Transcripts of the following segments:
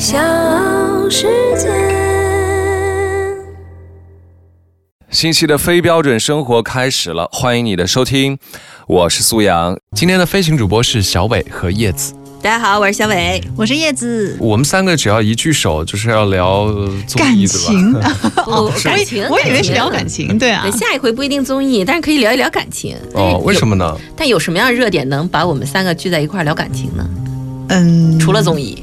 小世界。新期的非标准生活开始了，欢迎你的收听，我是苏阳。今天的飞行主播是小伟和叶子，大家好，我是小伟。我是叶子，我们三个只要一聚首，就是要聊感艺对吧？情，哦，感情，我以为是聊感感情，对啊对，，下一回不一定综艺，但是可以聊一聊感情。哦，为什么？呢？但有什么样的热点能把我们三个聚在一块聊感情呢？嗯，除了综艺，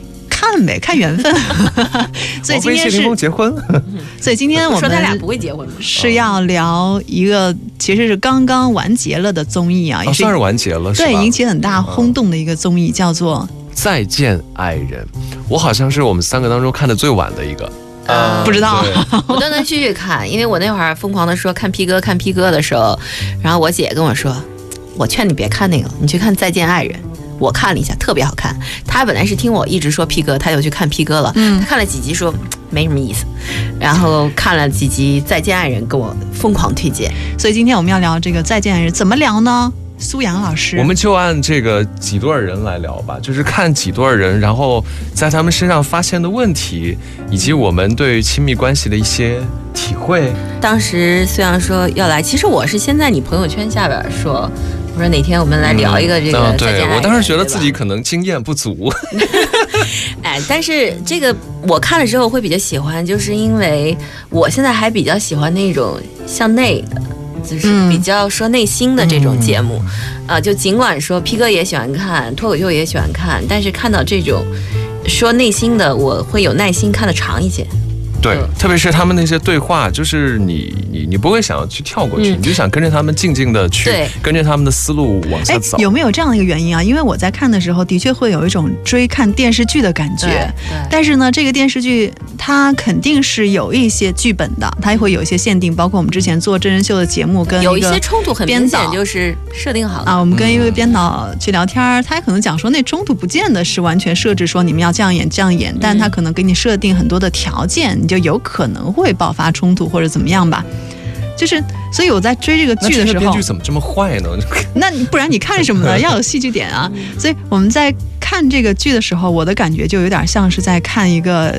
看呗，看缘分。所以今天是结婚，所以今天我们说他俩不会结婚？是要聊一个其实是刚刚完结了的综艺啊，也哦，算是完结了，对引起很大轰动的一个综艺，叫做再见爱人，我好像是我们三个当中看的最晚的一个。呃不知道 我断断续续看，因为我那会儿疯狂的说看 P 哥看 P 哥的时候，然后我姐跟我说，我劝你别看那个，你去看《再见爱人》。我看了一下，特别好看。他本来是听我一直说 P 哥，他就去看 P 哥了。嗯他看了几集说没什么意思，然后看了几集《再见爱人》，跟我疯狂推荐。所以今天我们要聊这个再见爱人，怎么聊呢？苏阳老师，我们就按这个几对儿人来聊吧，就是看几对儿人，然后在他们身上发现的问题，以及我们对亲密关系的一些体会。当时虽然说要来，其实我是先在你朋友圈下边说，我说哪天我们来聊一个这个对我当时觉得自己可能经验不足。哎，但是这个我看了之后会比较喜欢，就是因为我现在还比较喜欢那种向内的。就是嗯比较说内心的这种节目，啊，就尽管说 P 哥也喜欢看，脱口秀也喜欢看，但是看到这种说内心的，我会有耐心看的长一些。对嗯，特别是他们那些对话，就是你你你不会想要去跳过去，嗯你就想跟着他们静静的去跟着他们的思路往下哎走。，有没有这样的一个原因啊？因为我在看的时候，的确会有一种追看电视剧的感觉。但是呢，这个电视剧它肯定是有一些剧本的，它会有一些限定，包括我们之前做真人秀的节目跟有一些冲突很明显编导就是设定好了。啊，我们跟一嗯位编导去聊天儿，他可能讲说那冲突不见得是完全设置说你们要这样演这样演，但他可能给你设定很多的条件，你就有可能会爆发冲突或者怎么样吧。就是，所以我在追这个剧的时候这个编剧，怎么这么坏呢？那你不然你看什么呢？要有戏剧点啊。所以我们在看这个剧的时候，我的感觉就有点像是在看一个。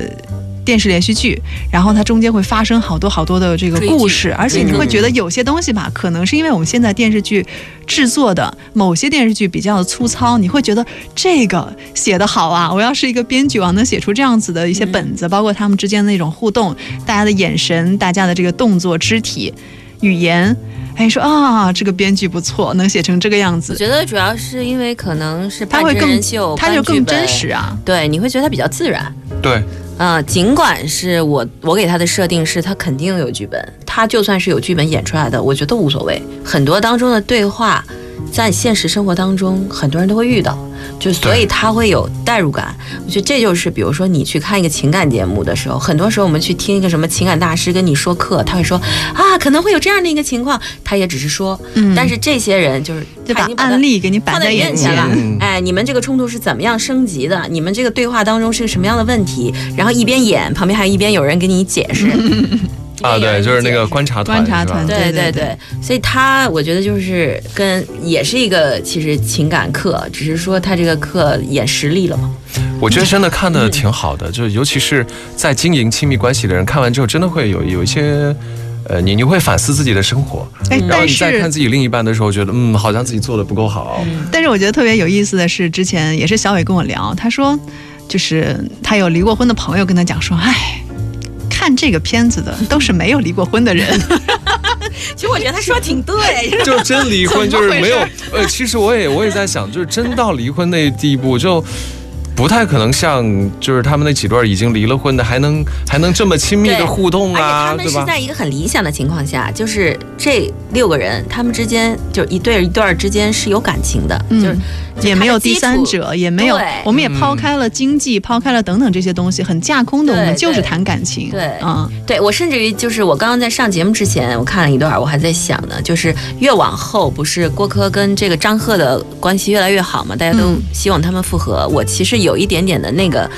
电视连续剧，然后它中间会发生好多好多的这个故事，而且你会觉得有些东西吧，可能是因为我们现在电视剧制作的某些电视剧比较的粗糙，你会觉得这个写得好啊！我要是一个编剧，我能写出这样子的一些本子，包括他们之间的那种互动，大家的眼神，大家的这个动作、肢体、语言，哎，说啊，这个编剧不错，能写成这个样子我，觉得主要是因为可能是半真它会更人秀，它就更真实啊。对，你会觉得它比较自然。对，嗯，尽管是我我给他的设定是他肯定有剧本，他就算是有剧本演出来的，我觉得无所谓。很多当中的对话，在现实生活当中很多人都会遇到，就所以他会有代入感。我觉得这就是，比如说你去看一个情感节目的时候，很多时候我们去听一个什么情感大师跟你说课，他会说啊可能会有这样的一个情况，他也只是说，嗯但是这些人就是就把案例给你摆放在眼前了嗯，哎，你们这个冲突是怎么样升级的？你们这个对话当中是个什么样的问题？然后一边演，旁边还一边有人给你解释。啊，对，就是那个观察团，观察团对对对所以他我觉得就是跟也是一个其实情感课，只是说他这个课演实力了嘛。我觉得真的看的挺好的，就尤其是在经营亲密关系的人，看完之后真的会有有一些。呃，你你会反思自己的生活，哎，然后但你再看自己另一半的时候，觉得嗯，好像自己做的不够好。但是我觉得特别有意思的是，之前也是小伟跟我聊，他说，就是他有离过婚的朋友跟他讲说，哎。看这个片子的都是没有离过婚的人，其实我觉得他说的挺对，就真离婚，就是没有。呃，其实我也我也在想，就是真到离婚那地步，就不太可能像就是他们那几对儿已经离了婚的，还能还能这么亲密的互动啊，他们是？在一个很理想的情况下，就是这六个人他们之间就一对儿一对儿之间是有感情的，嗯就是也没有第三者，也没有，我们也抛开了经济，抛开了等等这些东西，很架空的，我们就是谈感情。对嗯，对我甚至于就是我刚刚在上节目之前，我看了一段，我还在想呢，就是越往后不是郭柯跟这个张赫的关系越来越好嘛，大家都嗯希望他们复合。我其实有一点点的那个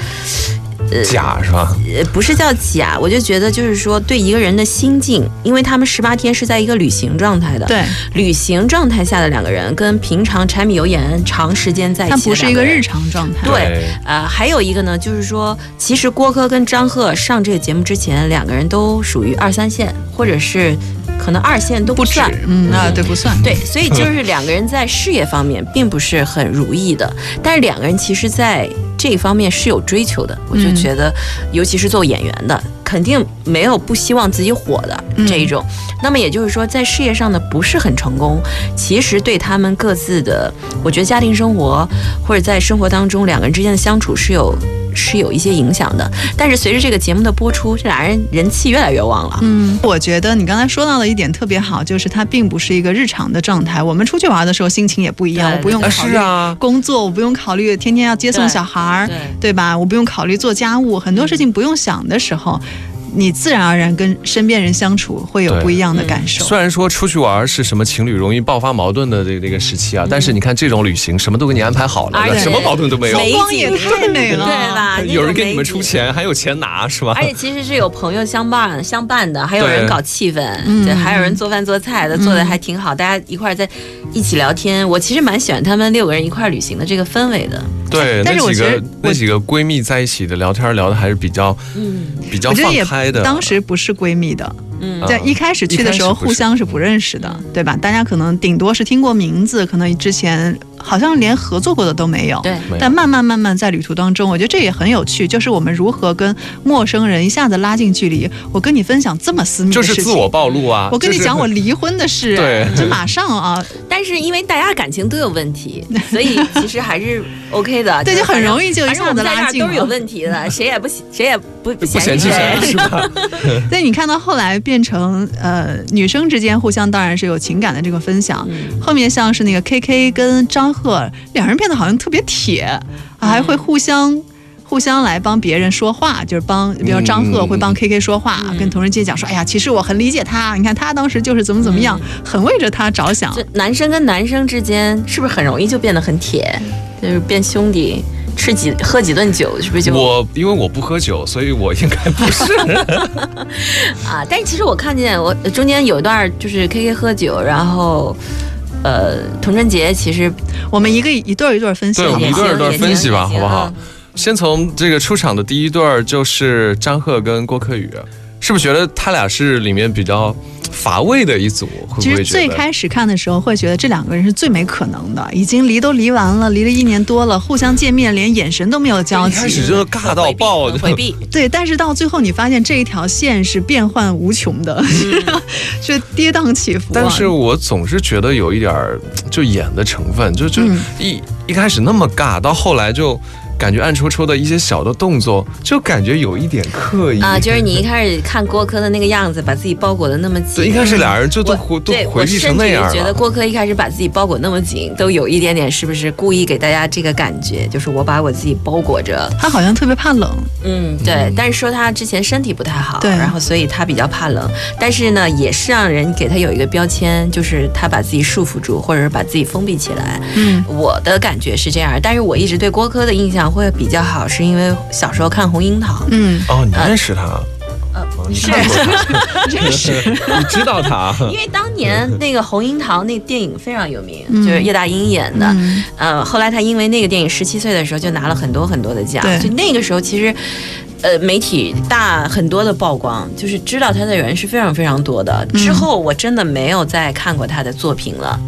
假是吧？呃，不是叫假，我就觉得就是说对一个人的心境，因为他们十八天是在一个旅行状态的，，对，旅行状态下的两个人跟平常柴米油盐长时间在一起，它不是一个日。常状态。对呃，还有一个呢，就是说，其实郭柯跟张赫上这个节目之前，两个人都属于二三线，或者是可能二线都不止算。，嗯啊，对，不算。对，所以就是两个人在事业方面并不是很如意的，但是两个人其实在这一方面是有追求的。我就嗯觉得，尤其是做演员的，肯定没有不希望自己火的嗯这一种。那么也就是说，在事业上呢不是很成功，其实对他们各自的，我觉得家庭生活或者在生活当中两个人之间的相处是有。是有一些影响的，但是随着这个节目的播出，这俩人人气越来越旺了。嗯，我觉得你刚才说到的一点特别好，就是它并不是一个日常的状态。我们出去玩的时候心情也不一样，我不用啊考虑工作，我不用考虑天天要接送小孩儿，对对吧？我不用考虑做家务，很多事情不用想的时候，你自然而然跟身边人相处会有不一样的感受。虽然说出去玩是什么情侣容易爆发矛盾的这个这个时期啊，但是你看这种旅行什么都给你安排好了什么矛盾都没有。美光也太美了对吧？有人给你们出钱，还有钱拿是吧？而且其实是有朋友相伴相伴的，还有人搞气氛，嗯对，还有人做饭做菜的，做的还挺好，大家一块儿在一起聊天。我其实蛮喜欢他们六个人一块儿旅行的这个氛围的。对，但是我觉得那几个那几个闺蜜在一起的聊天聊的还是比较嗯比较放开的。当时不是闺蜜的，嗯在一开始去的时候互相是不认识的，对吧？大家可能顶多是听过名字，可能之前好像连合作过的都没有。对，但慢慢慢慢在旅途当中，我觉得这也很有趣，就是我们如何跟陌生人一下子拉近距离。我跟你分享这么私密的事情，是自我暴露啊！我跟你讲我离婚的事，对这马上啊，但是因为大家感情都有问题，所以其实还是 OK 的。对，就很容易。就一下子拉近儿都是有。问题的，谁也不谁也不不不嫌弃弃谁谁。是吧？所以你看到后来变成呃女生之间互相当然是有情感的这个分享，嗯后面像是那个 K K 跟张赫两人变得好像特别铁，还会互相。互相来帮别人说话，就是帮，比如张赫会帮 K K 说话，嗯跟童人杰讲说，哎呀，其实我很理解他，你看他当时就是怎么怎么样，很为着他着想。这男生跟男生之间是不是很容易就变得很铁，就是变兄弟，吃几喝几顿酒，是不是就我因为我不喝酒，所以我应该不是。啊？但是其实我看见我中间有一段就是 K K 喝酒，然后呃，童贞杰其实我们一个一对一对分析一对？一对分析吧，好不好嗯？先从这个出场的第一对就是张赫跟郭柯宇，是不是觉得他俩是里面比较乏味的一组？会其实？最开始看的时候，会觉得这两个人是最没可能的，已经离都离完了，离了一年多了，互相见面连眼神都没有交一开始集。就尬到爆，很回避，对，但是到最后你发现这一条线是变幻无穷的，是跌宕起伏、啊。但是我总是觉得有一点儿就演的成分，就就嗯一、一开始那么尬，到后来就感觉暗戳戳的一些小的动作，就感觉有一点刻意啊，就是你一开始看郭柯的那个样子，把自己包裹的那么紧。对，一开始俩人就都回都对回避成那样我觉得。郭柯一开始把自己包裹那么紧，都有一点点是不是故意给大家这个感觉，就是我把我自己包裹着。他好像特别怕冷，嗯，对。但是说他之前身体不太好，对然后所以他比较怕冷。但是呢，也是让人给他有一个标签，就是他把自己束缚住，或者是把自己封闭起来。嗯，我的感觉是这样，但是我一直对郭柯的印象会比较好，是因为小时候看《红樱桃》。嗯，哦，你认识他？呃，哦你是看过他？认识，你知道他？因为当年那个《红樱桃》那电影非常有名，嗯就是叶大鹰演的。嗯呃，后来他因为那个电影十七岁的时候就拿了很多很多的奖，就那个时候其实。呃，媒体大很多的曝光，就是知道他的人是非常非常多的。之后我真的没有再看过他的作品了。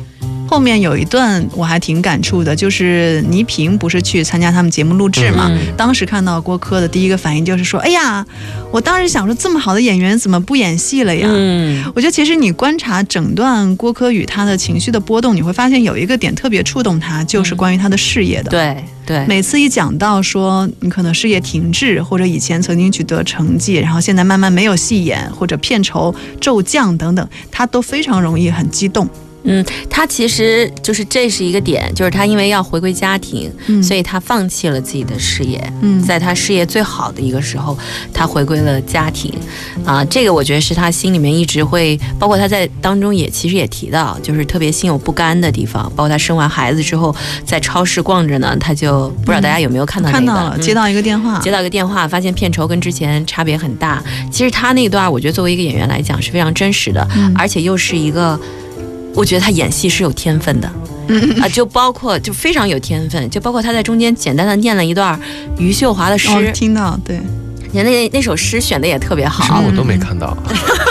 后面有一段我还挺感触的，就是倪萍不是去参加他们节目录制嘛？嗯当时看到郭柯的第一个反应就是说：“哎呀，我当时想说这么好的演员怎么不演戏了呀？”嗯我觉得其实你观察整段郭柯与他的情绪的波动，你会发现有一个点特别触动他，就是关于他的事业的。对对，每次一讲到说你可能事业停滞，或者以前曾经取得成绩，然后现在慢慢没有戏演，或者片酬骤降等等，他都非常容易很激动。嗯，他其实就是这是一个点，就是他因为要回归家庭，嗯所以他放弃了自己的事业。嗯在他事业最好的一个时候，他回归了家庭，啊，这个我觉得是他心里面一直会，包括他在当中也其实也提到，就是特别心有不甘的地方，包括他生完孩子之后在超市逛着呢，他就不知道大家有没有看到那个，看到了，嗯接到一个电话，接到一个电话，发现片酬跟之前差别很大。其实他那段，我觉得作为一个演员来讲是非常真实的，嗯而且又是一个，我觉得他演戏是有天分的。啊，就包括就非常有天分，就包括他在中间简单的念了一段余秀华的诗，哦，听到对，你那那首诗选的也特别好。什么我都没看到。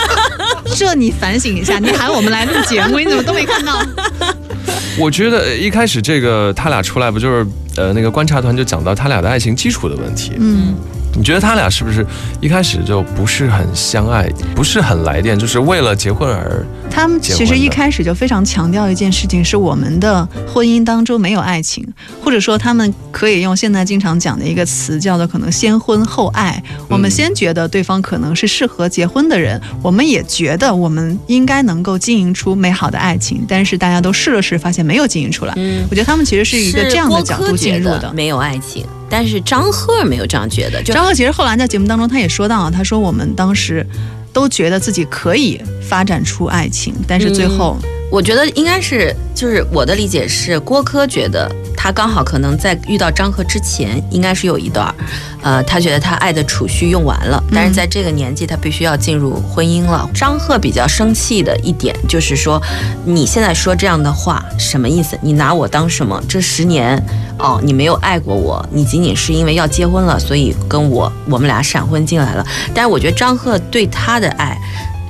这你反省一下，你喊我们来录节目，你怎么都没看到？我觉得呃一开始这个他俩出来不就是呃那个观察团就讲到他俩的爱情基础的问题。嗯，你觉得他俩是不是一开始就不是很相爱，不是很来电，就是为了结婚而？他们其实一开始就非常强调一件事情，是我们的婚姻当中没有爱情，或者说他们可以用现在经常讲的一个词，叫做可能先婚后爱。我们先觉得对方可能是适合结婚的人，我们也觉得我们应该能够经营出美好的爱情，但是大家都试了试，发现没有经营出来。嗯，我觉得他们其实是一个这样的角度进入的。没有爱情，但是张赫没有这样觉得，就张赫其实后来在节目当中他也说到，他说我们当时都觉得自己可以发展出爱情，但是最后，我觉得应该是，就是我的理解是，郭柯觉得他刚好可能在遇到张赫之前，应该是有一段，呃，他觉得他爱的储蓄用完了，但是在这个年纪，他必须要进入婚姻了。张赫比较生气的一点就是说，你现在说这样的话什么意思？你拿我当什么？这十年哦，你没有爱过我，你仅仅是因为要结婚了，所以跟我我们俩闪婚进来了。但是我觉得张赫对他的爱，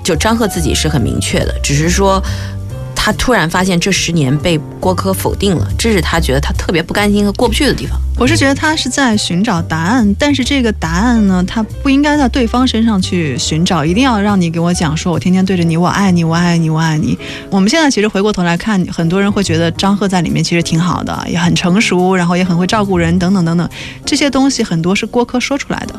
就张赫自己是很明确的，只是说。他突然发现这十年被郭柯否定了，这是他觉得他特别不甘心和过不去的地方。我是觉得他是在寻找答案，但是这个答案呢，他不应该在对方身上去寻找，一定要让你给我讲说，我天天对着你，我爱你，我爱你，我爱你。我们现在其实回过头来看，很多人会觉得张赫在里面其实挺好的，也很成熟，然后也很会照顾人，等等等等，这些东西很多是郭柯说出来的。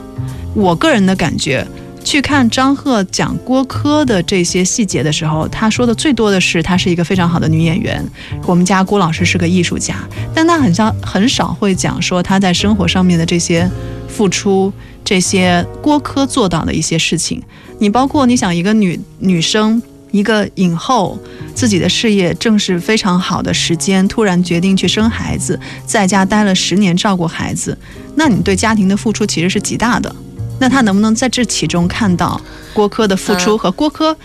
我个人的感觉。去看张赫讲郭柯的这些细节的时候，他说的最多的是她是一个非常好的女演员，我们家郭老师是个艺术家，但他很像很少会讲说他在生活上面的这些付出，这些郭柯做到的一些事情。你包括你想一个女女生，一个影后，自己的事业正是非常好的时间，突然决定去生孩子，在家待了十年照顾孩子，那你对家庭的付出其实是极大的。那他能不能在这其中看到郭柯的付出嗯和郭柯？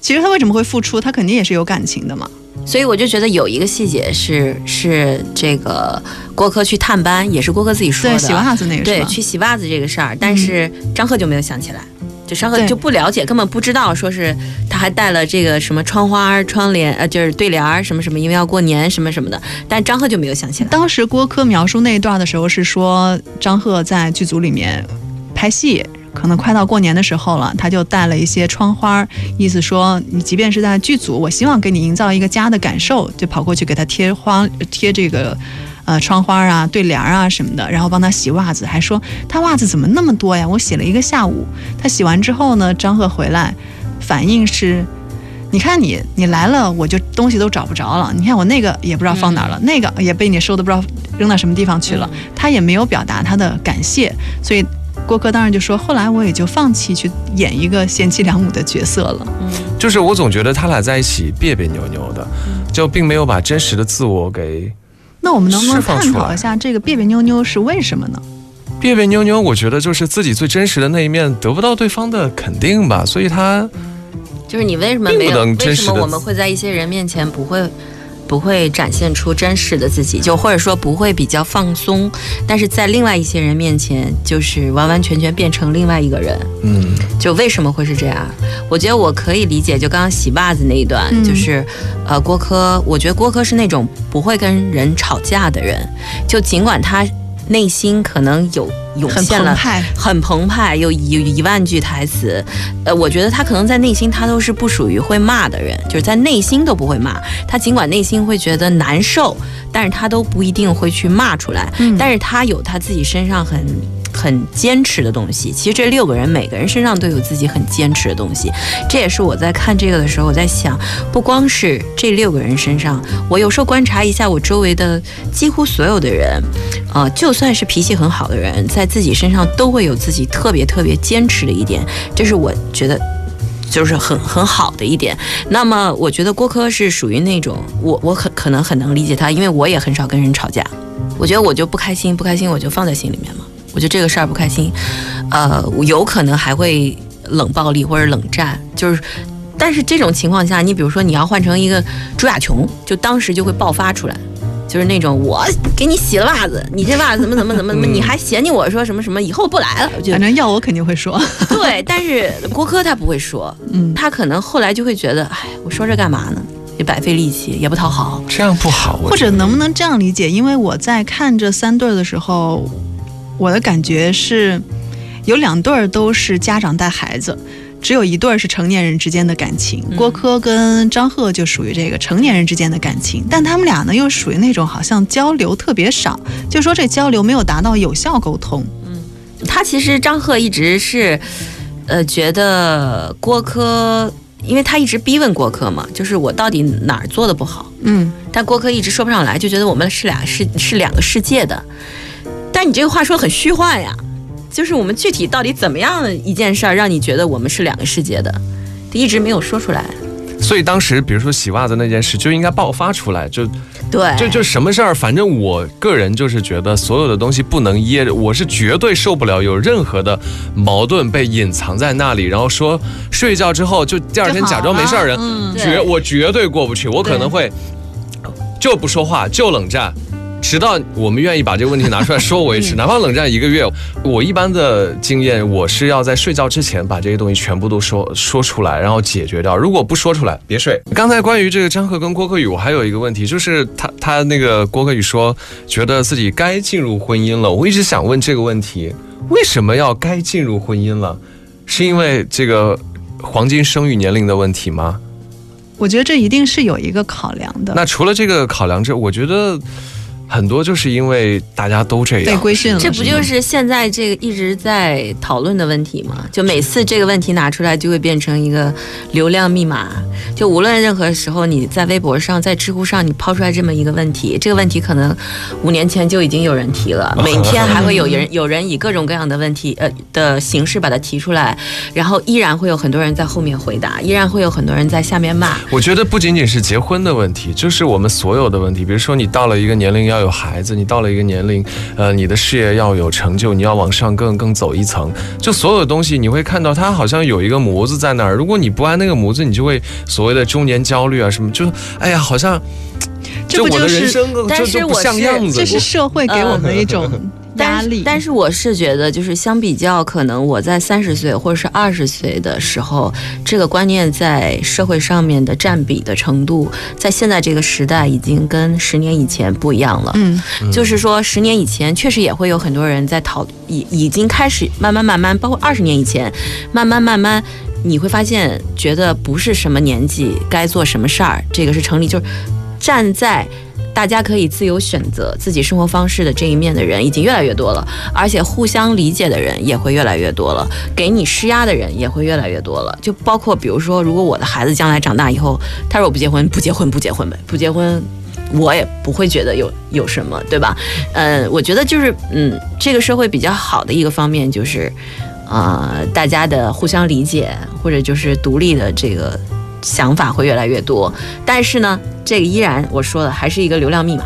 其实他为什么会付出？他肯定也是有感情的嘛。所以我就觉得有一个细节是是这个郭柯去探班，也是郭柯自己说对，的，洗袜子那个是对？去洗袜子这个事儿，但是张赫就没有想起来。就张赫就不了解，根本不知道，说是他还带了这个什么窗花儿、窗帘，呃，就是对联儿什么什么，因为要过年什么什么的，但张赫就没有想起来。当时郭柯描述那一段的时候是说，张赫在剧组里面拍戏，可能快到过年的时候了，他就带了一些窗花，意思说你即便是在剧组，我希望给你营造一个家的感受，就跑过去给他贴花贴这个。呃，窗花啊，对联啊什么的，然后帮他洗袜子，还说他袜子怎么那么多呀？我洗了一个下午。他洗完之后呢，张赫回来，反应是，你看你你来了，我就东西都找不着了。你看我那个也不知道放哪儿了，那个也被你收的不知道扔到什么地方去了。他也没有表达他的感谢，所以郭哥当然就说，后来我也就放弃去演一个贤妻良母的角色了。就是我总觉得他俩在一起别别扭扭的，就并没有把真实的自我给那我们能不能探讨一下这个别别扭扭是为什么呢？别别扭扭。我觉得就是自己最真实的那一面得不到对方的肯定吧，所以他就是你为什么不没有？能真实地为什么我们会在一些人面前不会？不会展现出真实的自己，就或者说不会比较放松，但是在另外一些人面前，就是完完全全变成另外一个人。嗯就为什么会是这样？我觉得我可以理解，就刚刚洗袜子那一段，嗯就是，呃，郭柯，我觉得郭柯是那种不会跟人吵架的人，就尽管他内心可能有涌现了。很澎湃，有一有一万句台词，呃，我觉得他可能在内心他都是不属于会骂的人，就是在内心都不会骂。他尽管内心会觉得难受，但是他都不一定会去骂出来。嗯但是他有他自己身上很很坚持的东西。其实这六个人每个人身上都有自己很坚持的东西，这也是我在看这个的时候，我在想，不光是这六个人身上，我有时候观察一下我周围的几乎所有的人，呃，就算是脾气很好的人，在自己身上都会有自己特别特别坚持的一点，这是我觉得。就是很很好的一点。那么，我觉得郭柯是属于那种，我我很可能很能理解他，因为我也很少跟人吵架。我觉得我就不开心，不开心我就放在心里面嘛。我觉得这个事儿不开心，呃，有可能还会冷暴力或者冷战，就是。但是这种情况下，你比如说你要换成一个朱亚琼，就当时就会爆发出来。就是那种我给你洗了袜子，你这袜子怎么怎么怎么怎么，你还嫌弃我说什么什么，以后不来了。反正要我肯定会说。对，但是郭柯他不会说，嗯，他可能后来就会觉得，哎，我说这干嘛呢？也白费力气，也不讨好。这样不好。或者能不能这样理解？因为我在看这三对儿的时候，我的感觉是，有两对儿都是家长带孩子。只有一对儿是成年人之间的感情，郭柯跟张赫就属于这个成年人之间的感情，但他们俩呢又属于那种好像交流特别少，就说这交流没有达到有效沟通。嗯，他其实张赫一直是，呃，觉得郭柯，因为他一直逼问郭柯嘛，就是我到底哪儿做的不好？嗯，但郭柯一直说不上来，就觉得我们是俩是是两个世界的，但你这个话说很虚幻呀。就是我们具体到底怎么样的一件事儿，让你觉得我们是两个世界的，一直没有说出来。所以当时，比如说洗袜子那件事，就应该爆发出来。就对，就就什么事儿，反正我个人就是觉得，所有的东西不能掖着。我是绝对受不了有任何的矛盾被隐藏在那里，然后说睡觉之后就第二天假装没事儿人，绝我绝对过不去。我可能会就不说话，就冷战。直到我们愿意把这个问题拿出来说为止，哪怕冷战一个月，我一般的经验，我是要在睡觉之前把这些东西全部都说说出来，然后解决掉。如果不说出来，别睡。刚才关于这个张赫跟郭柯宇，我还有一个问题，就是他他那个郭柯宇说觉得自己该进入婚姻了，我一直想问这个问题，为什么要该进入婚姻了？是因为这个黄金生育年龄的问题吗？我觉得这一定是有一个考量的。那除了这个考量之，我觉得。很多就是因为大家都这样被规训了，这不就是现在这个一直在讨论的问题吗？就每次这个问题拿出来，就会变成一个流量密码。就无论任何时候，你在微博上、在知乎上，你抛出来这么一个问题，这个问题可能五年前就已经有人提了，每天还会有人有人以各种各样的问题呃的形式把它提出来，然后依然会有很多人在后面回答，依然会有很多人在下面骂。我觉得不仅仅是结婚的问题，就是我们所有的问题，比如说你到了一个年龄要。要有孩子，你到了一个年龄，呃，你的事业要有成就，你要往上更更走一层，就所有的东西，你会看到它好像有一个模子在那儿。如果你不按那个模子，你就会所谓的中年焦虑啊什么，就哎呀，好像这我的人生就就不像样子。这是社会给我们一种。压力，但是我是觉得，就是相比较，可能我在三十岁或者是二十岁的时候，这个观念在社会上面的占比的程度，在现在这个时代已经跟十年以前不一样了。嗯，就是说十年以前确实也会有很多人在讨，已已经开始慢慢慢慢，包括二十年以前，慢慢慢慢，你会发现觉得不是什么年纪该做什么事儿，这个是成立，就是站在。大家可以自由选择自己生活方式的这一面的人已经越来越多了，而且互相理解的人也会越来越多了，给你施压的人也会越来越多了。就包括比如说，如果我的孩子将来长大以后，他说我不结婚，不结婚，不结婚呗，不结婚，我也不会觉得有有什么，对吧？嗯，我觉得就是嗯，这个社会比较好的一个方面就是，呃，大家的互相理解或者就是独立的这个。想法会越来越多，但是呢，这个依然我说的还是一个流量密码，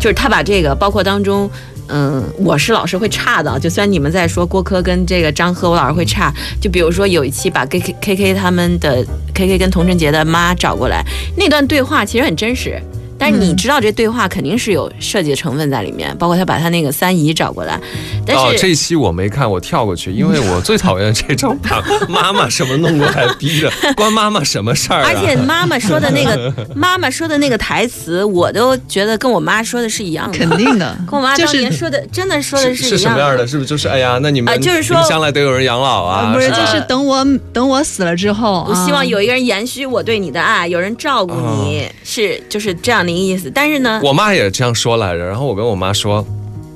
就是他把这个包括当中，嗯，我是老师会差的，就虽然你们在说郭柯跟这个张赫，我老师会差，就比如说有一期把 K K K K 他们的 K K 跟童晨杰的妈找过来，那段对话其实很真实。但是你知道这对话肯定是有设计的成分在里面，包括他把他那个三姨找过来。但哦，这一期我没看，我跳过去，因为我最讨厌这种把 妈妈什么弄过来逼着，关妈妈什么事儿？而且妈妈说的那个 妈妈说的那个台词，我都觉得跟我妈说的是一样的。肯定的，跟我妈当年说的真的说的是一样。是什么样的？是不是就是哎呀，那你们就是说将来得有人养老啊？不是，就是等我等我死了之后，我希望有一个人延续我对你的爱，有人照顾你，是就是这样的一个意思。但是呢。我妈也这样说来着，然后我跟我妈说，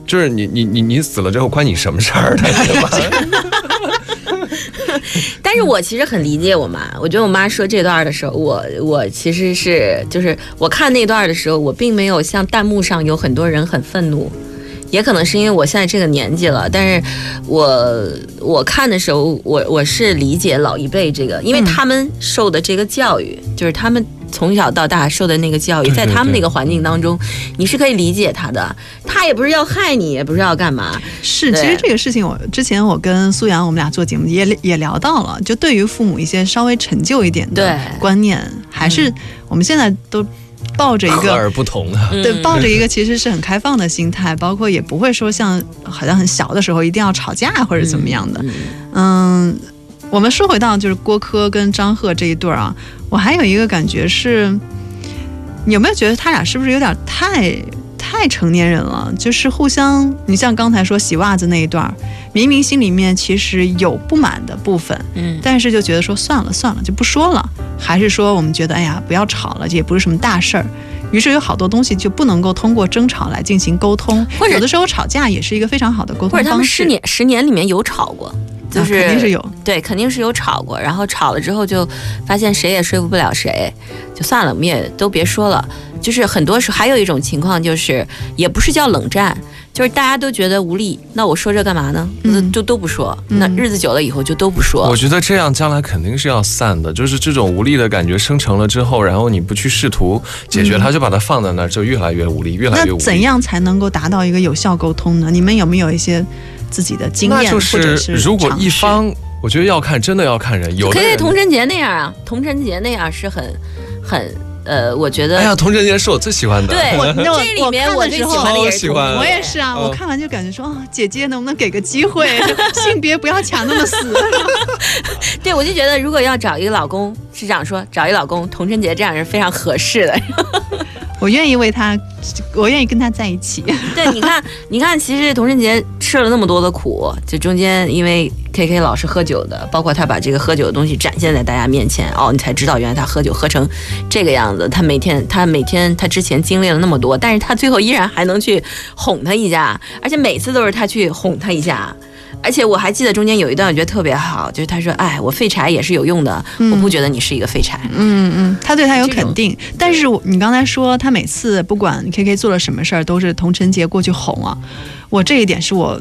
就是你你你你死了之后关你什么事儿呢？对吧？但是我其实很理解我妈，我觉得我妈说这段的时候，我我其实是就是我看那段的时候，我并没有像弹幕上有很多人很愤怒，也可能是因为我现在这个年纪了，但是我我看的时候，我我是理解老一辈这个，因为嗯他们受的这个教育，就是他们。从小到大受的那个教育，在他们那个环境当中，你是可以理解他的。他也不是要害你，也不是要干嘛。是，其实这个事情我之前我跟苏阳我们俩做节目也也聊到了，就对于父母一些稍微陈旧一点的观念，还是我们现在都抱着一个。和而不同啊。对，嗯抱着一个其实是很开放的心态，包括也不会说像好像很小的时候一定要吵架或者怎么样的。嗯嗯，我们说回到就是郭柯跟张赫这一对儿啊，我还有一个感觉是，你有没有觉得他俩是不是有点太太成年人了？就是互相，你像刚才说洗袜子那一段，明明心里面其实有不满的部分，嗯，但是就觉得说算了算了就不说了，还是说我们觉得哎呀不要吵了，这也不是什么大事儿。于是有好多东西就不能够通过争吵来进行沟通，或者有的时候吵架也是一个非常好的沟或者他通方式。们十年十年里面有吵过，就啊是、肯定是有，对，肯定是有吵过，然后吵了之后就发现谁也说服不了谁，就算了，我们也都别说了。就是很多时候还有一种情况，就是也不是叫冷战，就是大家都觉得无力，那我说这干嘛呢？那嗯就都不说，嗯那日子久了以后就都不说我。觉得这样将来肯定是要散的，就是这种无力的感觉生成了之后，然后你不去试图解决它，就把它放在那儿，就越来越无力，越来越无力。那怎样才能够达到一个有效沟通呢？你们有没有一些自己的经验，就或者是如果一方，我觉得要看，真的要看人。有可的人，以童晨杰那样啊，童晨杰那样是很很呃，我觉得、哎呀，童晨杰是我最喜欢的。对我那我这里面我最喜我看的时候欢的也是超喜欢我也是啊，嗯我看完就感觉说，啊，姐姐能不能给个机会，性别不要卡那么死。对，我就觉得如果要找一个老公，市长说找一老公，童晨杰这样是非常合适的。我愿意为他，我愿意跟他在一起。对，你看，你看，其实童晨杰吃了那么多的苦，就中间因为 K K 老是喝酒的，包括他把这个喝酒的东西展现在大家面前，哦，你才知道原来他喝酒喝成这个样子。他每天，他每天，他之前经历了那么多，但是他最后依然还能去哄他一下，而且每次都是他去哄他一下。而且我还记得中间有一段我觉得特别好，就是他说：“哎，我废柴也是有用的，我不觉得你是一个废柴。嗯嗯，他对他有肯定，但是你刚才说他每次不管 K K 做了什么事儿，都是童晨杰过去哄啊。我这一点是我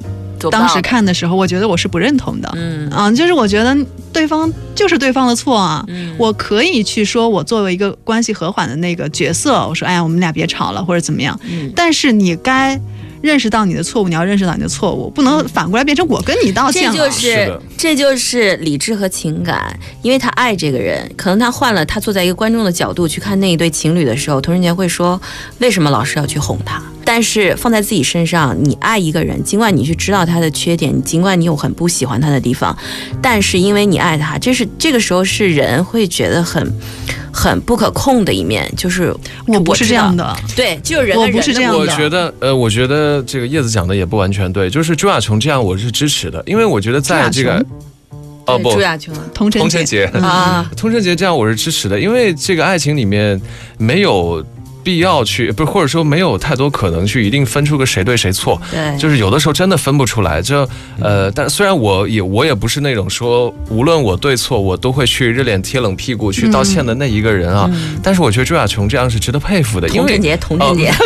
当时看的时候，我觉得我是不认同的。嗯啊，就是我觉得对方就是对方的错啊。嗯我可以去说，我作为一个关系和缓的那个角色，我说，哎呀，我们俩别吵了，或者怎么样。嗯，但是你该认识到你的错误，你要认识到你的错误，不能反过来变成我跟你道歉了。这就是是这就是理智和情感，因为他爱这个人，可能他换了，他坐在一个观众的角度去看那一对情侣的时候，童仁杰会说，为什么老师要去哄他？但是放在自己身上，你爱一个人，尽管你去知道他的缺点，尽管你有很不喜欢他的地方，但是因为你爱他，这是这个时候是人会觉得很很不可控的一面，就是我不是这样的，对，就是人我不不是这样的。我觉得，呃，我觉得这个叶子讲的也不完全对，就是朱亚琼这样，我是支持的，因为我觉得在这个哦不。朱，亚琼。啊童晨童晨杰，啊，童晨杰这样我是支持的，因为这个爱情里面没有必要去，不是或者说没有太多可能去一定分出个谁对谁错，对，就是有的时候真的分不出来。就呃，但虽然我也我也不是那种说无论我对错我都会去热脸贴冷屁股去道歉的那一个人啊，嗯但是我觉得朱亚琼这样是值得佩服的，因为童贞杰，童贞杰。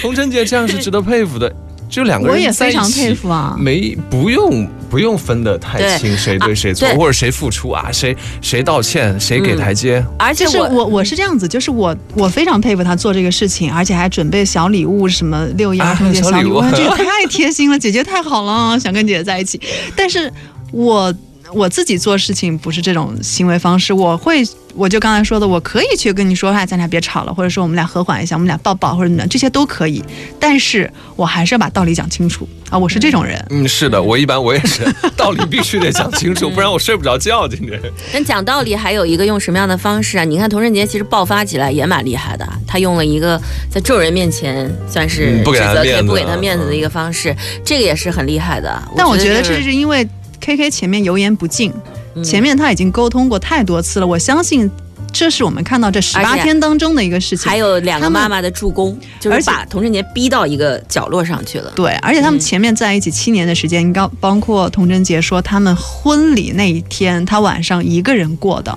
童贞杰这样是值得佩服的，就两个我也人在一非常佩起。服啊。没不用不用分得太清，谁对谁错，啊或者谁付出啊，谁谁道歉，谁给嗯台阶。就是而且我我我是这样子，就是我我非常佩服他做这个事情，而且还准备小礼物，什么六一啊儿童节小礼物小礼物，这也太贴心了，姐姐太好了，想跟姐姐在一起。但是我我自己做事情不是这种行为方式，我会我就刚才说的，我可以去跟你说，哎，咱俩别吵了，或者说我们俩和缓一下，我们俩抱抱或者怎么样，这些都可以。但是我还是要把道理讲清楚啊，我是这种人。嗯，是的，我一般我也是，道理必须得讲清楚，不然我睡不着觉。今天那讲道理，还有一个用什么样的方式啊？你看童振杰其实爆发起来也蛮厉害的，他用了一个在众人面前算是嗯不给他指责面子不给他面子的一个方式，这个也是很厉害的。但我觉得这是是因为 K K 前面油盐不进，嗯前面他已经沟通过太多次了，我相信这是我们看到这十八天当中的一个事情。还有两个妈妈的助攻，就而把童贞杰逼到一个角落上去了。对，而且他们嗯前面在一起七年的时间，刚包括童贞杰说他们婚礼那一天，他晚上一个人过的，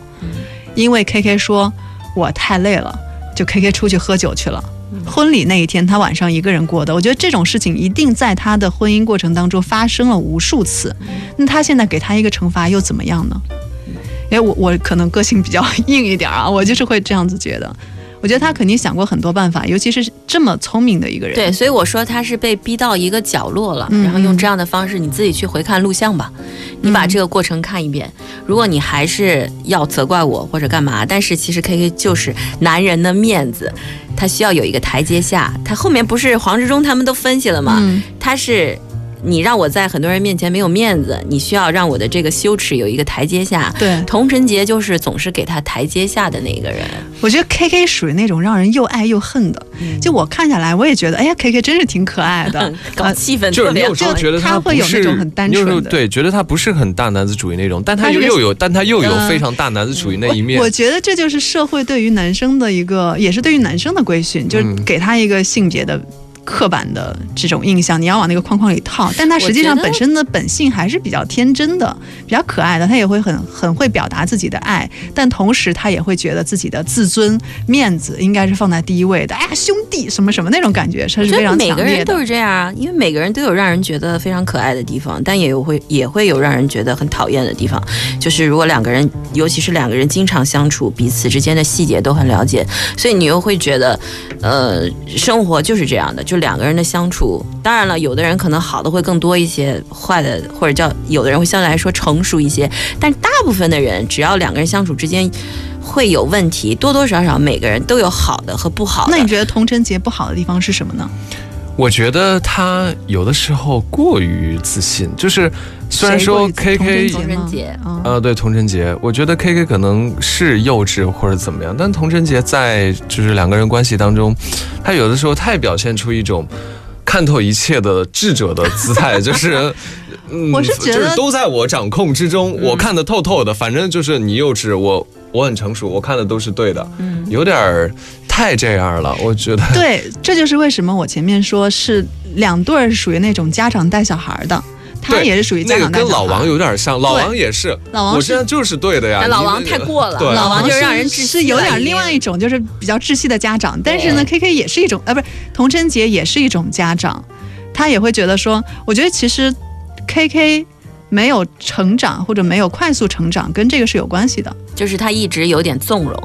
因为 K K 说我太累了，就 K K 出去喝酒去了。婚礼那一天，他晚上一个人过的。我觉得这种事情一定在他的婚姻过程当中发生了无数次。那他现在给他一个惩罚又怎么样呢？因为我我可能个性比较硬一点啊，我就是会这样子觉得。我觉得他肯定想过很多办法，尤其是这么聪明的一个人。对，所以我说他是被逼到一个角落了，嗯然后用这样的方式，你自己去回看录像吧，你把嗯这个过程看一遍。如果你还是要责怪我或者干嘛，但是其实 K K 就是男人的面子，他需要有一个台阶下。他后面不是黄志忠他们都分析了吗？嗯，他是。你让我在很多人面前没有面子，你需要让我的这个羞耻有一个台阶下。对，童晨杰就是总是给他台阶下的那个人，我觉得 K K 属于那种让人又爱又恨的。就我看下来，我也觉得，哎呀，K K 真是挺可爱的。搞气氛就是你特别好。有时候觉得他会不是有那种很单纯的对，觉得他不是很大男子主义那种，但他又又有，但他又有嗯非常大男子主义那一面我。我觉得这就是社会对于男生的一个，也是对于男生的规训，就是嗯给他一个性别的。刻板的这种印象，你要往那个框框里套，但他实际上本身的本性还是比较天真的，比较可爱的。他也会很很会表达自己的爱，但同时他也会觉得自己的自尊、面子应该是放在第一位的。哎呀，兄弟什么什么那种感觉，他是非常我觉得每强烈的个人都。是这样啊，因为每个人都有让人觉得非常可爱的地方，但也有会也会有让人觉得很讨厌的地方。就是如果两个人，尤其是两个人经常相处，彼此之间的细节都很了解，所以你又会觉得，呃，生活就是这样的，就两个人的相处。当然了，有的人可能好的会更多一些，坏的或者叫有的人会相对来说成熟一些，但大部分的人，只要两个人相处之间。会有问题，多多少少每个人都有好的和不好的。那你觉得童晨杰不好的地方是什么呢？我觉得他有的时候过于自信，就是虽然说谁过于自 K 童贞 K 杰吗？童贞杰嗯。呃，对，童晨杰，我觉得 K K 可能是幼稚或者怎么样，但童晨杰在就是两个人关系当中，他有的时候太表现出一种看透一切的智者的姿态，就是。嗯我是觉得就是都在我掌控之中，嗯。我看得透透的。反正就是你幼稚，我我很成熟，我看的都是对的，嗯。有点儿太这样了。我觉得，对，这就是为什么我前面说是两对儿是属于那种家长带小孩儿的，他也是属于家那个长带小孩儿。跟老王有点像，老王也是，老王我现在就是对的呀。老王太过了老王就是让人窒息是有点另外一种，就是比较窒息的家长。但是呢，K K 也是一种，呃，不是童贞杰也是一种家长，他也会觉得说，我觉得其实 K K 没有成长或者没有快速成长，跟这个是有关系的。就是他一直有点纵容，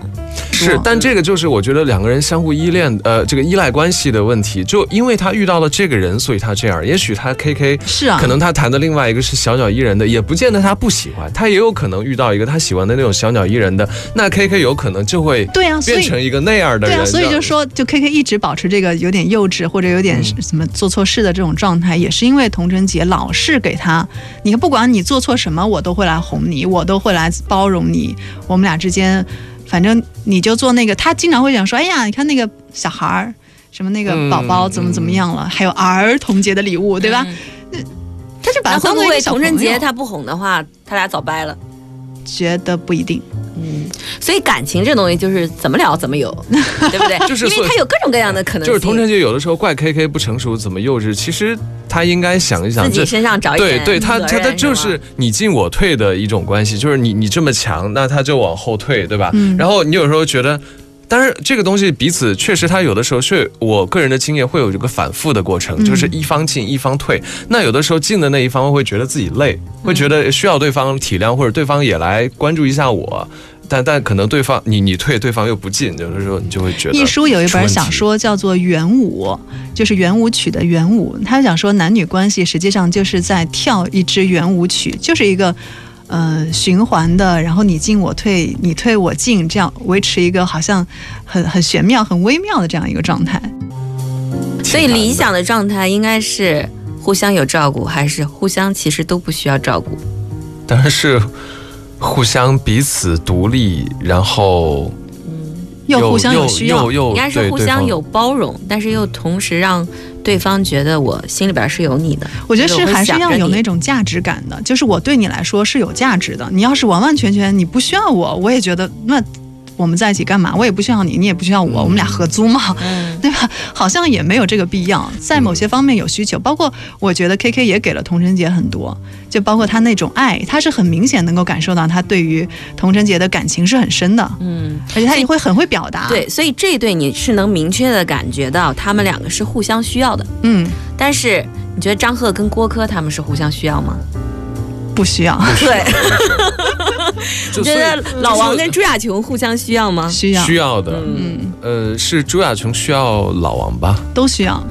是，但这个就是我觉得两个人相互依恋，呃，这个依赖关系的问题。就因为他遇到了这个人，所以他这样。也许他 K K 是啊，可能他谈的另外一个是小鸟依人的，也不见得他不喜欢，他也有可能遇到一个他喜欢的那种小鸟依人的，那 K K 有可能就会对啊，变成一个那样的人。对啊，所以就说，就 K K 一直保持这个有点幼稚或者有点嗯什么做错事的这种状态，也是因为童贞杰老是给他，你看不管你做错什么，我都会来哄你，我都会来包容你，我们俩之间，反正你就做那个，他经常会讲说，哎呀，你看那个小孩儿。什么那个宝宝嗯怎么怎么样了？还有儿童节的礼物，对吧？嗯他就把他那会不会当做一个小朋友杰他不哄的话，他俩早掰了？觉得不一定。嗯，所以感情这东西就是怎么聊怎么有，对不对？就是因为他有各种各样的可能性，就是童晨就有的时候怪 K K 不成熟，怎么幼稚，其实他应该想一想。自己身上找一点对对，他他他就是你进我退的一种关系，就是你你这么强，那他就往后退，对吧？嗯然后你有时候觉得。当然，这个东西彼此确实，他有的时候是我个人的经验会有这个反复的过程，嗯就是一方进一方退。那有的时候进的那一方会觉得自己累，会觉得需要对方体谅，或者对方也来关注一下我。但但可能对方你你退，对方又不进，有的时候你就会觉得一书有一本小说叫做《圆舞》，就是圆舞曲的圆舞。他想说男女关系实际上就是在跳一支圆舞曲，就是一个呃循环的，然后你进我退，你退我进，这样维持一个好像很很玄妙、很微妙的这样一个状态。所以理想的状态应该是互相有照顾，还是互相其实都不需要照顾？当然是互相彼此独立，然后又互相有需要又，又应该是互相有包容，但是又同时让对方觉得我心里边是有你的。我觉得是还是要有那种价值感的，就是我对你来说是有价值的。你要是完完全全你不需要我，我也觉得那我们在一起干嘛？我也不需要你，你也不需要我，我们俩合租嘛，嗯 对吧？好像也没有这个必要，在某些方面有需求，包括我觉得 K K 也给了童晨杰很多，就包括他那种爱，他是很明显能够感受到他对于童晨杰的感情是很深的，嗯，而且他也会很会表达。，对，所以这一对你是能明确的感觉到他们两个是互相需要的。嗯，但是你觉得张赫跟郭柯他们是互相需要吗？不需要，对，就你觉得老王跟朱亚琼互相需要吗？需要需要的。嗯，呃，是朱亚琼需要老王吧？都需要。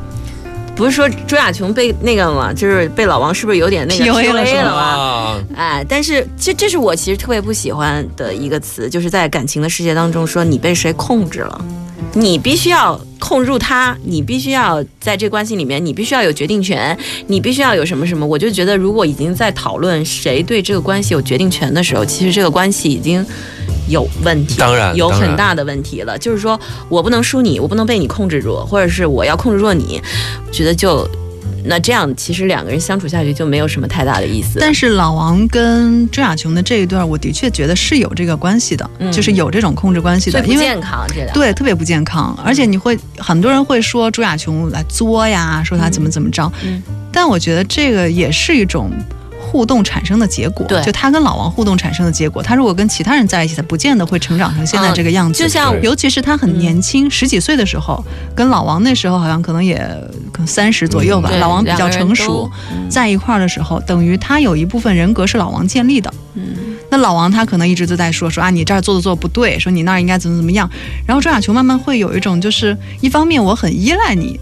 不是说朱亚琼被那个嘛，就是被老王是不是有点那个 PUA 了？啊，哎，但是这这是我其实特别不喜欢的一个词，就是在感情的世界当中说你被谁控制了，你必须要控入他，你必须要在这关系里面，你必须要有决定权，你必须要有什么什么。我就觉得，如果已经在讨论谁对这个关系有决定权的时候，其实这个关系已经。有问题，当然有很大的问题了。就是说我不能输你，我不能被你控制住，或者是我要控制住你，觉得就那这样，其实两个人相处下去就没有什么太大的意思。但是老王跟朱亚琼的这一段，我的确觉得是有这个关系的，嗯就是有这种控制关系的，不因为健康，对特别不健康，而且你会很多人会说朱亚琼来作呀，说他怎么怎么着，嗯但我觉得这个也是一种。互动产生的结果，对就他跟老王互动产生的结果。他如果跟其他人在一起，他不见得会成长成现在这个样子。就像尤其是他很年轻，十几岁的时候，跟老王那时候好像可能也可能三十左右吧。对老王比较成熟在一块儿的时候，等于他有一部分人格是老王建立的。嗯那老王他可能一直都在说说啊，你这儿做的做得不对，说你那儿应该怎么怎么样。然后周亚琼慢慢会有一种，就是一方面我很依赖你，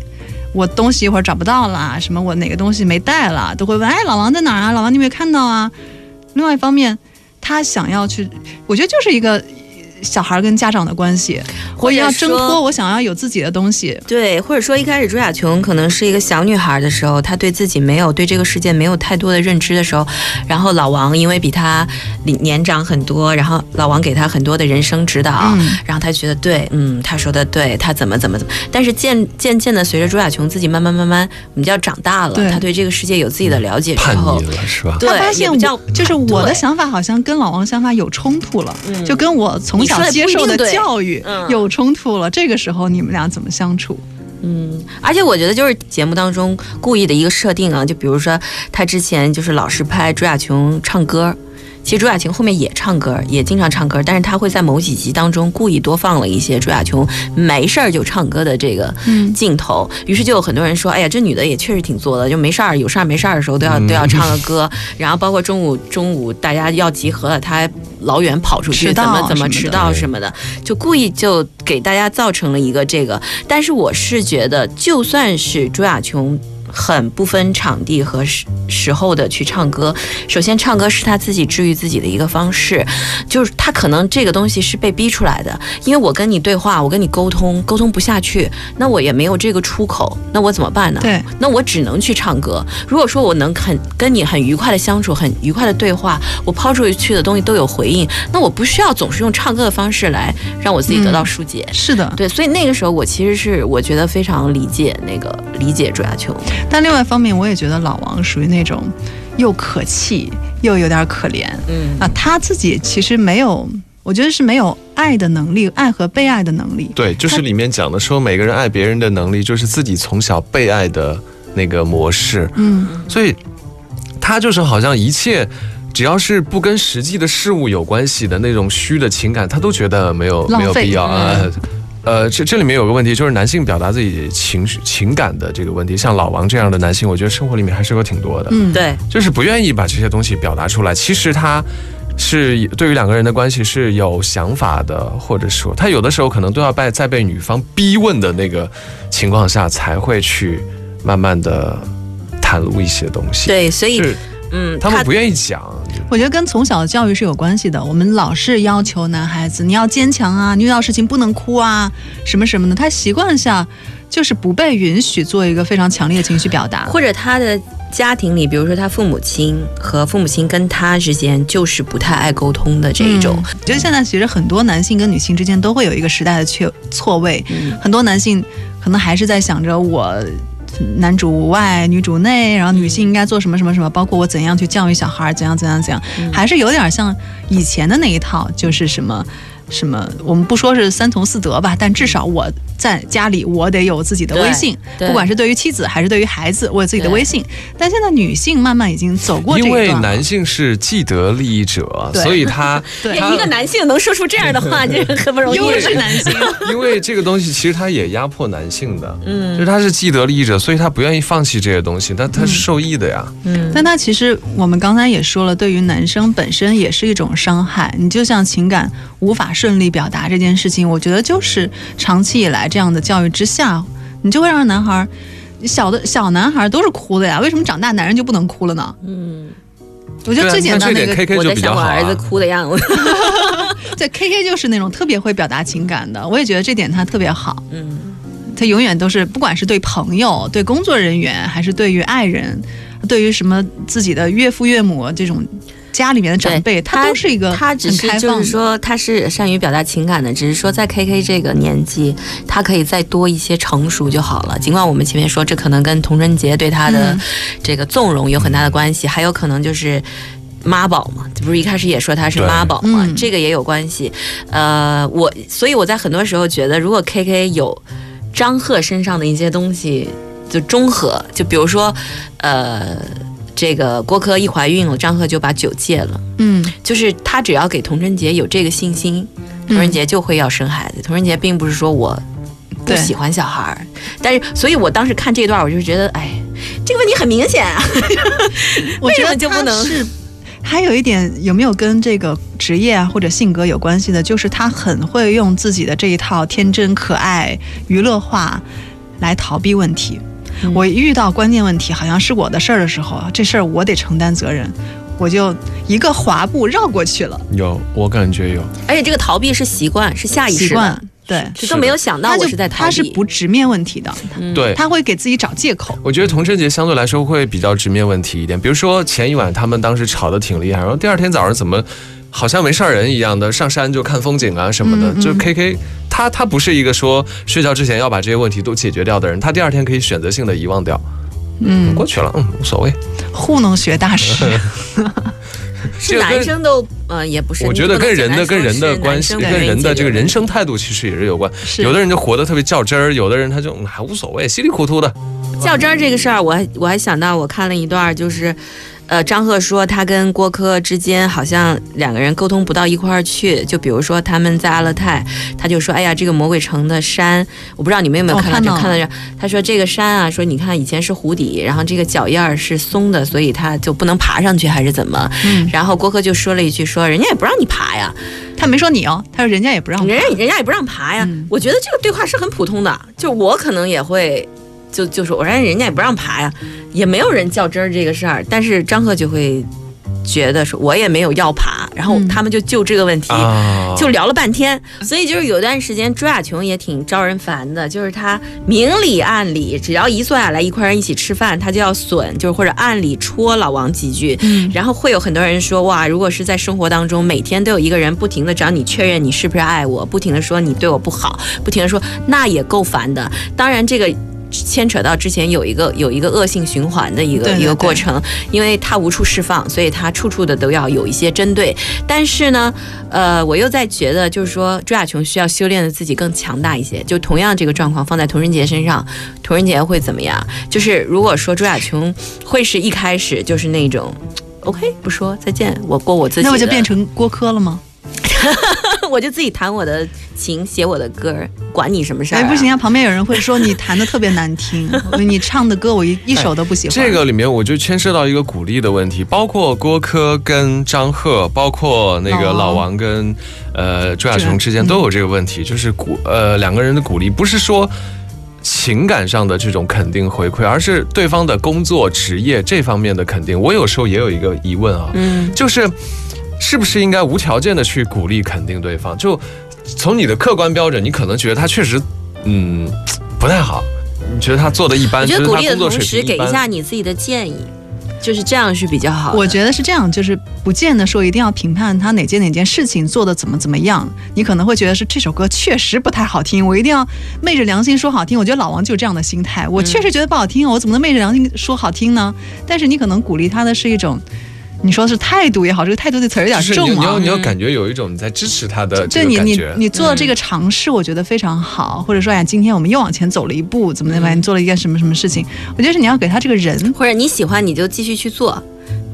我东西一会儿找不到了，什么我哪个东西没带了，都会问，哎，老王在哪儿啊？老王你有没有看到啊？另外一方面，他想要去，我觉得就是一个小孩跟家长的关系，我也要挣脱，我想要有自己的东西。对，或者说一开始朱亚琼可能是一个小女孩的时候，她对自己没有对这个世界没有太多的认知的时候，然后老王因为比她年长很多，然后老王给她很多的人生指导，嗯。然后她觉得对，嗯，他说的对，他怎么怎么怎么，但是渐渐渐的随着朱亚琼自己慢慢慢慢，我们叫长大了，对。她对这个世界有自己的了解之叛后逆，了是吧？对，发现我就是我的想法好像跟老王想法有冲突了，嗯。就跟我从小你说的不一接受的教育嗯有冲突了。这个时候你们俩怎么相处？嗯，而且我觉得就是节目当中故意的一个设定啊，就比如说他之前就是老是拍朱亚琼唱歌。其实朱亚琼后面也唱歌，也经常唱歌，但是他会在某几集当中故意多放了一些朱亚琼没事儿就唱歌的这个嗯镜头，于是就有很多人说，哎呀，这女的也确实挺作的，就没事儿有事儿没事儿的时候都要、嗯都要唱个歌，然后包括中午中午大家要集合了，她还老远跑出去，怎么怎么迟到什么的，就故意就给大家造成了一个这个。但是我是觉得，就算是朱亚琼。很不分场地和时时候的去唱歌。首先，唱歌是他自己治愈自己的一个方式，就是他可能这个东西是被逼出来的。因为我跟你对话，我跟你沟通，沟通不下去，那我也没有这个出口，那我怎么办呢？对，那我只能去唱歌。如果说我能很跟你很愉快的相处，很愉快的对话，我抛出去的东西都有回应，那我不需要总是用唱歌的方式来让我自己得到疏解。是的。对，所以那个时候我其实是我觉得非常理解那个理解朱亚琼，但另外一方面，我也觉得老王属于那种又可气又有点可怜嗯啊，他自己其实没有，我觉得是没有爱的能力，爱和被爱的能力。对，就是里面讲的说，每个人爱别人的能力，就是自己从小被爱的那个模式。嗯，所以他就是好像一切。只要是不跟实际的事物有关系的那种虚的情感，他都觉得没有没有必要啊。嗯 呃，这这里面有个问题，就是男性表达自己情绪情感的这个问题，像老王这样的男性，我觉得生活里面还是有挺多的。嗯，对，就是不愿意把这些东西表达出来。其实他是对于两个人的关系是有想法的，或者说他有的时候可能都要被在被女方逼问的那个情况下，才会去慢慢的袒露一些东西。对，所以是嗯，他们不愿意讲。我觉得跟从小的教育是有关系的。我们老是要求男孩子你要坚强啊，你遇到事情不能哭啊，什么什么的。他习惯下就是不被允许做一个非常强烈的情绪表达。或者他的家庭里，比如说他父母亲和父母亲跟他之间就是不太爱沟通的这一种。嗯我觉得现在其实很多男性跟女性之间都会有一个时代的错错位，嗯很多男性可能还是在想着我。男主外女主内，然后女性应该做什么什么什么，包括我怎样去教育小孩，怎样怎样怎样，嗯。还是有点像以前的那一套，就是什么什么，我们不说是三从四德吧，但至少我在家里我得有自己的微信，不管是对于妻子还是对于孩子，我有自己的微信。但现在女性慢慢已经走过这因为一段了，男性是既得利益者，所以他 对他一个男性能说出这样的话，真 是很不容易。优质男性。因为这个东西其实他也压迫男性的，嗯，就是他是既得利益者，所以他不愿意放弃这些东西，但他是受益的呀。嗯，但他其实我们刚才也说了，对于男生本身也是一种伤害。你就像情感无法顺利表达这件事情，我觉得就是长期以来这样的教育之下，你就会让男孩儿小的小男孩儿都是哭的呀，为什么长大男人就不能哭了呢？嗯，我觉得最简单的一个我在就比较好想我儿子啊。哭的样子。对 K K 就是那种特别会表达情感的，我也觉得这点他特别好。嗯，他永远都是，不管是对朋友、对工作人员，还是对于爱人，对于什么自己的岳父岳母这种家里面的长辈，对他都是一个他只是。就是说他是善于表达情感的，只是说在 KK 这个年纪，他可以再多一些成熟就好了。尽管我们前面说这可能跟童贞节对他的嗯这个纵容有很大的关系，还有可能就是。妈宝嘛，这不是一开始也说他是妈宝嘛，嗯这个也有关系。呃，我所以我在很多时候觉得，如果 KK 有张赫身上的一些东西就中和，就比如说，呃，这个郭柯一怀孕了，张赫就把酒戒了。嗯，就是他只要给童贞杰有这个信心，童贞杰就会要生孩子。童贞杰并不是说我不喜欢小孩儿，但是所以我当时看这段，我就觉得，哎，这个问题很明显啊，我觉得为什么就不能是。还有一点有没有跟这个职业啊或者性格有关系的？就是他很会用自己的这一套天真可爱、娱乐化来逃避问题。嗯我遇到关键问题，好像是我的事儿的时候，这事儿我得承担责任，我就一个滑步绕过去了。有，我感觉有。而且这个逃避是习惯，是下意识习惯的，对，就都没有想到就我是在逃避。他是不直面问题的，嗯对，他会给自己找借口。我觉得童贞节相对来说会比较直面问题一点，比如说前一晚他们当时吵得挺厉害，然后第二天早上怎么好像没事儿人一样的上山就看风景啊什么的，嗯嗯就 K K 他他不是一个说睡觉之前要把这些问题都解决掉的人，他第二天可以选择性的遗忘掉，嗯，过去了，嗯，无所谓。糊弄学大师。是男生都呃也不是，我觉得跟人的跟人的关系，跟人的这个人生态度其实也是有关。有的人就活得特别较真儿，有的人他就嗯还无所谓，稀里糊涂的。较真儿这个事儿，我还我还想到，我看了一段，就是，呃，张赫说他跟郭柯之间好像两个人沟通不到一块儿去。就比如说他们在阿勒泰，他就说：“哎呀，这个魔鬼城的山，我不知道你们有没有哦看到这、看到了看到这。他说这个山啊，说你看以前是湖底，然后这个脚印儿是松的，所以他就不能爬上去，还是怎么？嗯，然后郭柯就说了一句说：人家也不让你爬呀，他没说你哦，他说人家也不让人家人家也不让爬呀。嗯我觉得这个对话是很普通的，就我可能也会，就就说我说人家也不让爬呀，也没有人较真儿这个事儿，但是张赫就会觉得说我也没有要爬，然后嗯他们就就这个问题。啊，就聊了半天，所以就是有段时间朱亚琼也挺招人烦的，就是他明里暗里，只要一坐下来一块人一起吃饭，他就要损，就是或者暗里戳老王几句，嗯然后会有很多人说，哇，如果是在生活当中，每天都有一个人不停的找你确认你是不是爱我，不停的说你对我不好，不停的说，那也够烦的。当然这个。牵扯到之前有一个有一个恶性循环的一个一个过程，因为他无处释放，所以他处处的都要有一些针对。但是呢，呃，我又在觉得，就是说朱亚琼需要修炼的自己更强大一些。就同样这个状况放在童仁杰身上，童仁杰会怎么样？就是如果说朱亚琼会是一开始就是那种。OK，不说再见，我过我自己。那我就变成郭柯了吗？我就自己弹我的琴，写我的歌，管你什么事儿、哎，不行啊，旁边有人会说你弹的特别难听，你唱的歌我一一首都不喜欢。这个里面我就牵涉到一个鼓励的问题，包括郭柯跟张赫，包括那个老王跟呃朱亚琼之间嗯都有这个问题，就是鼓呃两个人的鼓励不是说。情感上的这种肯定回馈，而是对方的工作职业这方面的肯定。我有时候也有一个疑问啊，嗯，就是是不是应该无条件的去鼓励肯定对方？就从你的客观标准，你可能觉得他确实嗯不太好，你觉得他做的一般，我觉得鼓励的同时给一下你自己的建议，就是这样是比较好的。我觉得是这样，就是不见得说一定要评判他哪件哪件事情做的怎么怎么样。你可能会觉得是这首歌确实不太好听，我一定要昧着良心说好听。我觉得老王就这样的心态，我确实觉得不好听，我怎么能昧着良心说好听呢？但是你可能鼓励他的是一种你说是态度也好，这个态度这词儿有点就是重啊你你要你。要感觉有一种你在支持他的这对你你个感觉。你做的这个尝试，我觉得非常好，或者说哎呀，今天我们又往前走了一步，怎么怎么样，你做了一件什么什么事情，我觉得是你要给他这个人，或者你喜欢你就继续去做，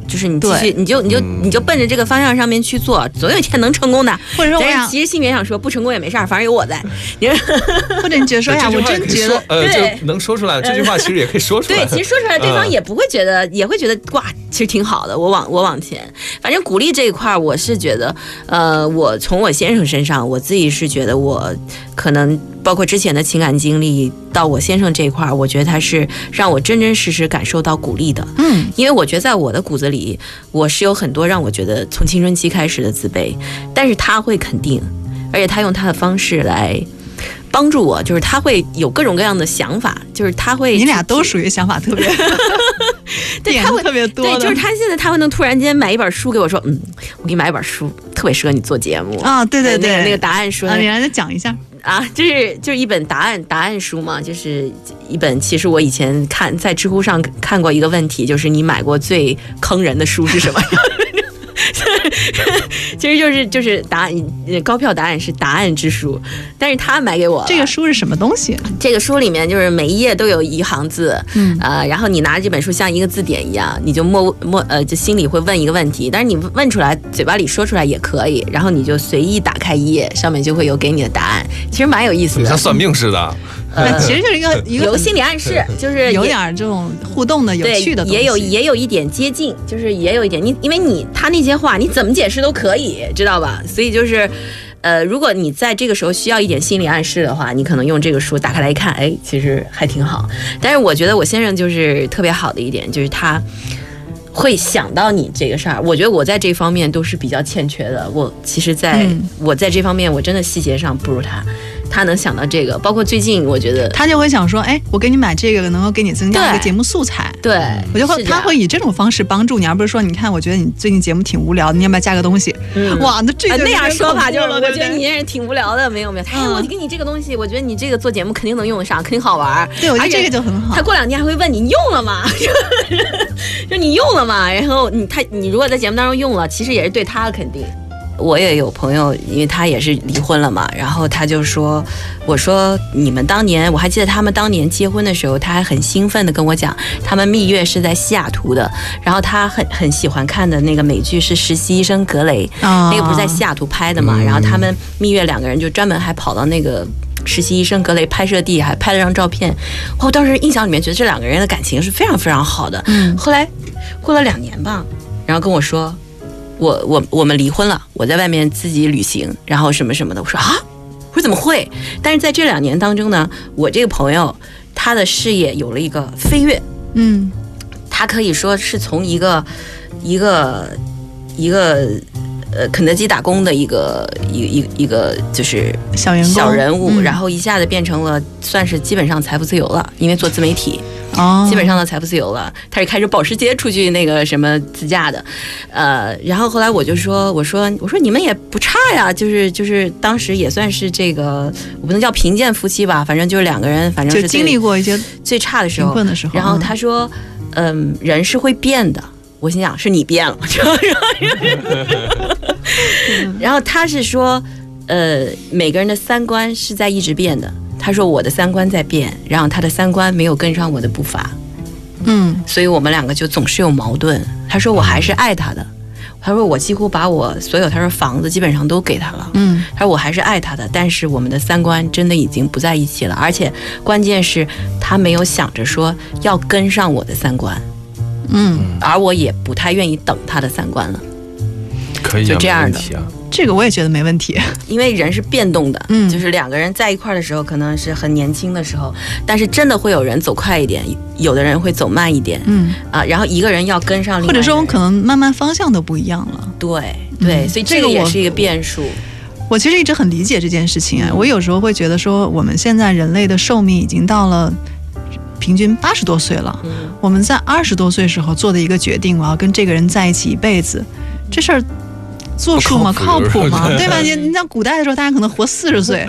就是你继续你就你就嗯你就奔着这个方向上面去做，总有一天能成功的。或者说其实心里面想说，不成功也没事儿，反正有我在。你说 或者你觉得说哎呀，我真觉得，说呃，对就能说出来。这句话其实也可以说出来。对，其实说出来，对方嗯也不会觉得，也会觉得哇，其实挺好的。我往我往前，反正鼓励这一块儿，我是觉得，呃，我从我先生身上，我自己是觉得我可能包括之前的情感经历到我先生这一块儿，我觉得他是让我真真实实感受到鼓励的。嗯，因为我觉得在我的骨子里，我是有很多让我觉得从青春期开始的自卑，但是他会肯定，而且他用他的方式来帮助我，就是他会有各种各样的想法，就是他会你俩都属于想法特别 对他会点特别多对，就是他现在他会能突然间买一本书给我说，嗯，我给你买一本书，特别适合你做节目。啊，对对对，那个那个答案说啊，你来再讲一下，啊，就是就是一本答案答案书嘛，就是一本。其实我以前看在知乎上看过一个问题，就是你买过最坑人的书是什么？其实就是就是答案，呃高票答案是答案之书，但是他买给我这个书是什么东西？这个书里面就是每一页都有一行字，嗯。呃，然后你拿着这本书像一个字典一样，你就默默呃，就心里会问一个问题，但是你问出来，嘴巴里说出来也可以，然后你就随意打开一页，上面就会有给你的答案，其实蛮有意思的。像。算命似的，那 其实就是一个 一个有心理暗示，就是有点儿这种互动的、有趣的，也有也有一点接近，就是也有一点你，因为你他那些话你怎么解释都可以，知道吧？所以就是。呃，如果你在这个时候需要一点心理暗示的话，你可能用这个书打开来一看，哎，其实还挺好。但是我觉得我先生就是特别好的一点，就是他会想到你这个事儿。我觉得我在这方面都是比较欠缺的。我其实在，嗯我在这方面我真的细节上不如他，他能想到这个。包括最近，我觉得他就会想说，哎，我给你买这个，能够给你增加一个节目素材。对，我就会，他会以这种方式帮助你，而不是说，你看，我觉得你最近节目挺无聊的，你要不要加个东西？嗯哇，那这个啊那样说法就是，我觉得你这人挺无聊的，没有没有。哎，嗯我给你这个东西，我觉得你这个做节目肯定能用得上，肯定好玩儿。对，我觉得而且这个就很好他。过两天还会问你用了吗？就你用了吗？然后你他你如果在节目当中用了，其实也是对他的肯定。我也有朋友，因为他也是离婚了嘛，然后他就说：“我说你们当年，我还记得他们当年结婚的时候，他还很兴奋的跟我讲，他们蜜月是在西雅图的，然后他很很喜欢看的那个美剧是《实习医生格雷》，啊那个不是在西雅图拍的嘛？然后他们蜜月两个人就专门还跑到那个实习医生格雷拍摄地，还拍了张照片。我当时印象里面觉得这两个人的感情是非常非常好的。嗯后来过了两年吧，然后跟我说，我我我们离婚了，我在外面自己旅行，然后什么什么的。我说啊，我说怎么会？但是在这两年当中呢，我这个朋友他的事业有了一个飞跃，嗯他可以说是从一个一个一个呃肯德基打工的一个一一一个就是小员工小人物，嗯然后一下子变成了算是基本上财富自由了，因为做自媒体，哦，基本上的财富自由了。他是开着保时捷出去那个什么自驾的，呃，然后后来我就说，我说我说你们也不差呀，就是就是当时也算是这个，我不能叫贫贱夫妻吧，反正就是两个人，反正就是经历过一些最差的时候，然后嗯他说，嗯，人是会变的。我心想是你变了，然后他是说，呃，每个人的三观是在一直变的。他说我的三观在变，然后他的三观没有跟上我的步伐，嗯。所以我们两个就总是有矛盾。他说我还是爱他的，他说我几乎把我所有他说房子基本上都给他了，嗯。他说我还是爱他的，但是我们的三观真的已经不在一起了，而且关键是他没有想着说要跟上我的三观，嗯，而我也不太愿意等他的三观了，可以啊就这样的。这个我也觉得没问题。因为人是变动的，嗯就是两个人在一块儿的时候可能是很年轻的时候，但是真的会有人走快一点，有的人会走慢一点嗯，啊，然后一个人要跟上或者说我们可能慢慢方向都不一样了。对对，嗯所以这个我这个也是一个变数，我其实一直很理解这件事情啊，我有时候会觉得说，我们现在人类的寿命已经到了平均八十多岁了。嗯我们在二十多岁时候做的一个决定，我要跟这个人在一起一辈子，这事儿作数吗？靠谱吗？对吧？你 你像古代的时候，大家可能活四十岁，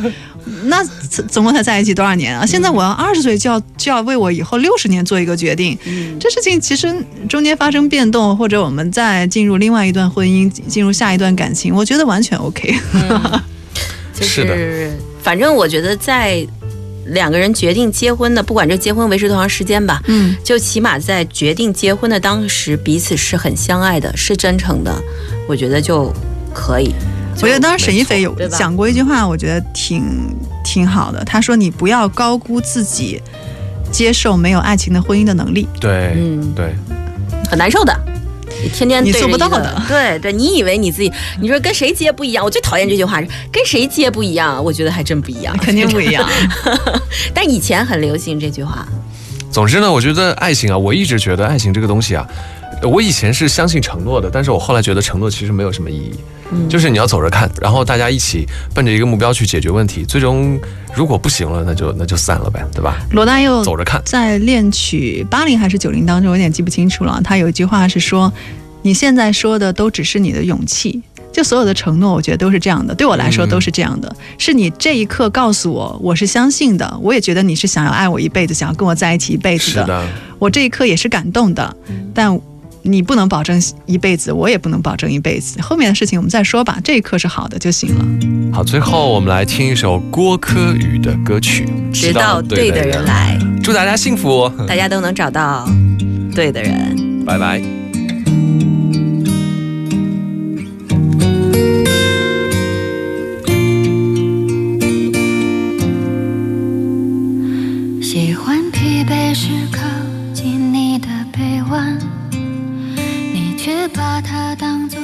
那总总共才在一起多少年啊？现在我要二十岁就要就要为我以后六十年做一个决定，嗯这事情其实中间发生变动，或者我们再进入另外一段婚姻，进入下一段感情，我觉得完全 OK。就是的是，反正我觉得在两个人决定结婚的，不管这结婚维持多长时间吧，嗯，就起码在决定结婚的当时，彼此是很相爱的，是真诚的，我觉得就可以。我觉得当时沈一菲有讲过一句话，我觉得挺挺好的。他说：“你不要高估自己接受没有爱情的婚姻的能力。对，嗯对，很难受的。你天天你做不到的 对对，你以为你自己，你说跟谁接不一样？我最讨厌这句话是跟谁接不一样，我觉得还真不一样，肯定不一样。但以前很流行这句话，总之呢，我觉得爱情啊，我一直觉得爱情这个东西啊，我以前是相信承诺的，但是我后来觉得承诺其实没有什么意义，嗯就是你要走着看，然后大家一起奔着一个目标去解决问题，最终如果不行了，那就那就散了呗，对吧？罗大佑走着看。在恋曲八零还是九零当中，有点记不清楚了。他有一句话是说：“你现在说的都只是你的勇气。”就所有的承诺，我觉得都是这样的，对我来说嗯都是这样的。是你这一刻告诉我，我是相信的，我也觉得你是想要爱我一辈子，想要跟我在一起一辈子的。的，我这一刻也是感动的，但你不能保证一辈子，我也不能保证一辈子。后面的事情我们再说吧，这一刻是好的就行了。好，最后我们来听一首郭柯宇的歌曲，直到对的人来，祝大家幸福，大家都能找到对的人。拜拜。把它当作